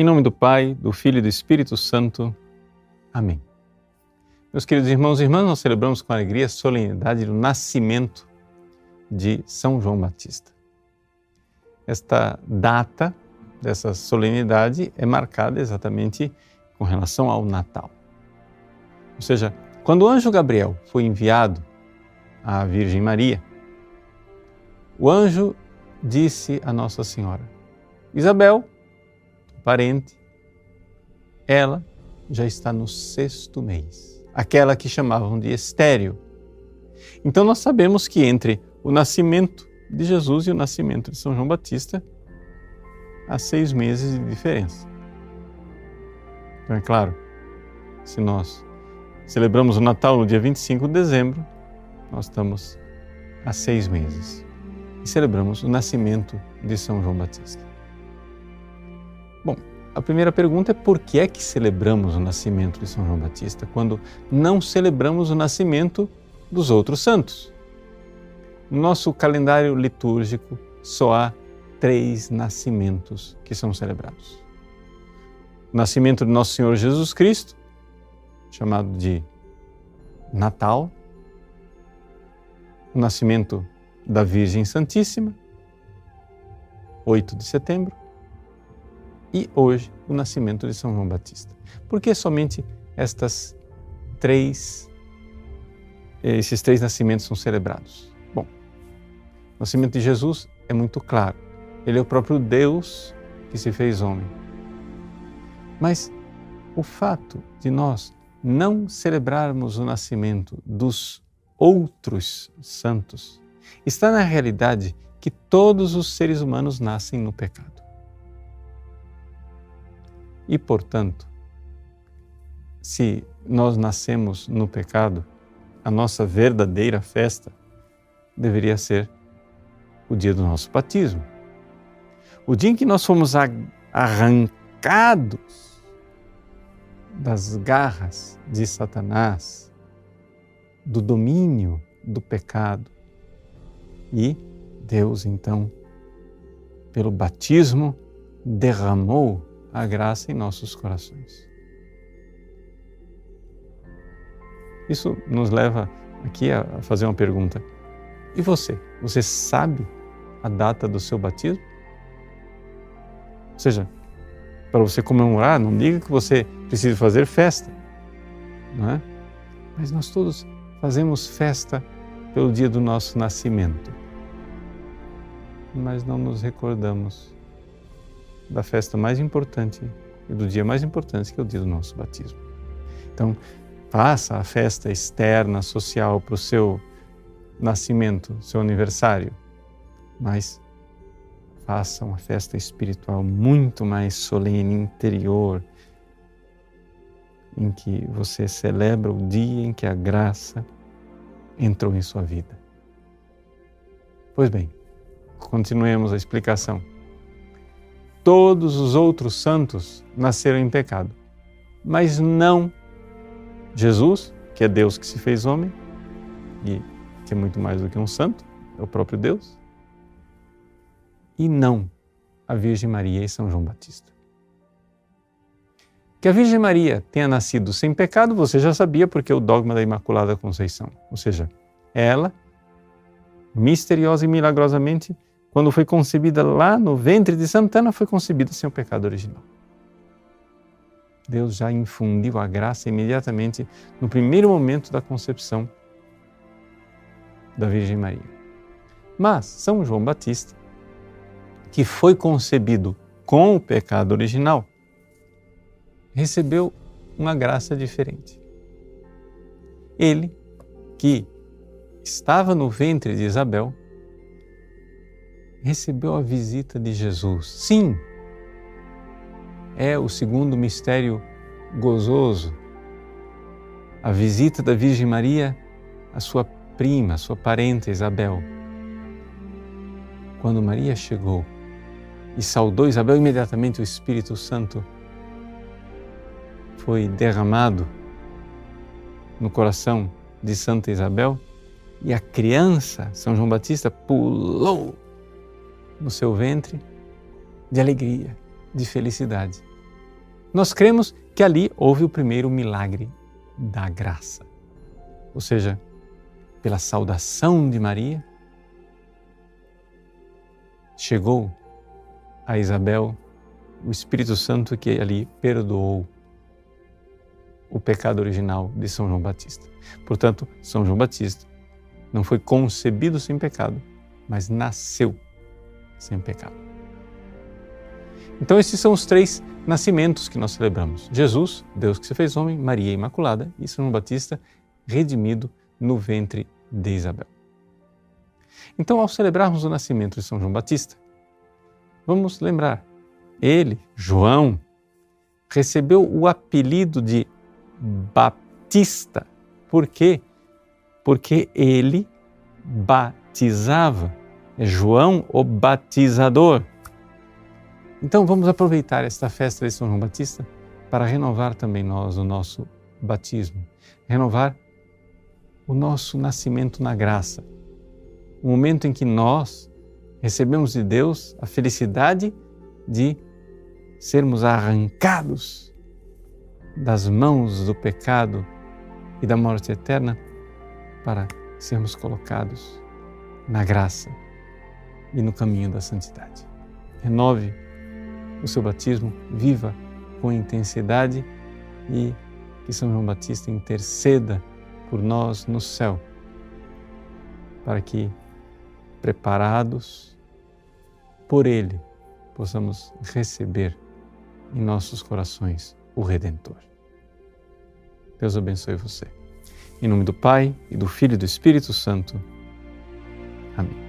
Em nome do Pai, do Filho e do Espírito Santo. Amém. Meus queridos irmãos e irmãs, nós celebramos com alegria a solenidade do nascimento de São João Batista. Esta data dessa solenidade é marcada exatamente com relação ao Natal. Ou seja, quando o anjo Gabriel foi enviado à Virgem Maria, o anjo disse a Nossa Senhora: Isabel, parente, ela já está no sexto mês, aquela que chamavam de estéreo. Então nós sabemos que entre o nascimento de Jesus e o nascimento de São João Batista há seis meses de diferença. Então é claro, se nós celebramos o Natal no dia 25 de dezembro, nós estamos há seis meses e celebramos o nascimento de São João Batista. A primeira pergunta é por que é que celebramos o nascimento de São João Batista quando não celebramos o nascimento dos outros santos? No nosso calendário litúrgico só há três nascimentos que são celebrados. O nascimento de Nosso Senhor Jesus Cristo, chamado de Natal, o nascimento da Virgem Santíssima, 8 de setembro, e hoje o nascimento de São João Batista. Por que somente estas três, esses três nascimentos são celebrados? Bom, o nascimento de Jesus é muito claro. Ele é o próprio Deus que se fez homem. Mas o fato de nós não celebrarmos o nascimento dos outros santos está na realidade que todos os seres humanos nascem no pecado. E, portanto, se nós nascemos no pecado, a nossa verdadeira festa deveria ser o dia do nosso batismo. O dia em que nós fomos arrancados das garras de Satanás, do domínio do pecado. E Deus, então, pelo batismo, derramou a graça em nossos corações. Isso nos leva aqui a fazer uma pergunta. E você? Você sabe a data do seu batismo? Ou seja, para você comemorar, não diga que você precisa fazer festa, não é? Mas nós todos fazemos festa pelo dia do nosso nascimento, mas não nos recordamos da festa mais importante e do dia mais importante, que é o dia do nosso batismo. Então, faça a festa externa, social, para o seu nascimento, seu aniversário, mas faça uma festa espiritual muito mais solene, interior, em que você celebra o dia em que a graça entrou em sua vida. Pois bem, continuemos a explicação todos os outros santos nasceram em pecado, mas não Jesus, que é Deus que se fez homem e que é muito mais do que um santo, é o próprio Deus, e não a Virgem Maria e São João Batista. Que a Virgem Maria tenha nascido sem pecado, você já sabia porque é o dogma da Imaculada Conceição, ou seja, ela, misteriosa e milagrosamente, quando foi concebida lá no ventre de Santana, foi concebida sem o pecado original. Deus já infundiu a graça imediatamente no primeiro momento da concepção da Virgem Maria. Mas São João Batista, que foi concebido com o pecado original, recebeu uma graça diferente. Ele, que estava no ventre de Isabel, recebeu a visita de Jesus. Sim, é o segundo mistério gozoso, a visita da Virgem Maria à sua prima, à sua parente Isabel. Quando Maria chegou e saudou Isabel, imediatamente o Espírito Santo foi derramado no coração de Santa Isabel e a criança, São João Batista, pulou no seu ventre de alegria, de felicidade. Nós cremos que ali houve o primeiro milagre da graça. Ou seja, pela saudação de Maria, chegou a Isabel o Espírito Santo que ali perdoou o pecado original de São João Batista. Portanto, São João Batista não foi concebido sem pecado, mas nasceu sem pecado. Então, esses são os três nascimentos que nós celebramos: Jesus, Deus que se fez homem, Maria Imaculada e São João Batista, redimido no ventre de Isabel. Então, ao celebrarmos o nascimento de São João Batista, vamos lembrar, ele, João, recebeu o apelido de Batista. Por quê? Porque ele batizava. É João o batizador. Então vamos aproveitar esta festa de São João Batista para renovar também nós o nosso batismo, renovar o nosso nascimento na graça. O momento em que nós recebemos de Deus a felicidade de sermos arrancados das mãos do pecado e da morte eterna para sermos colocados na graça e no caminho da santidade. Renove o seu batismo, viva com intensidade e que São João Batista interceda por nós no céu, para que, preparados por Ele, possamos receber em nossos corações o Redentor. Deus abençoe você. Em nome do Pai, e do Filho e do Espírito Santo. Amém.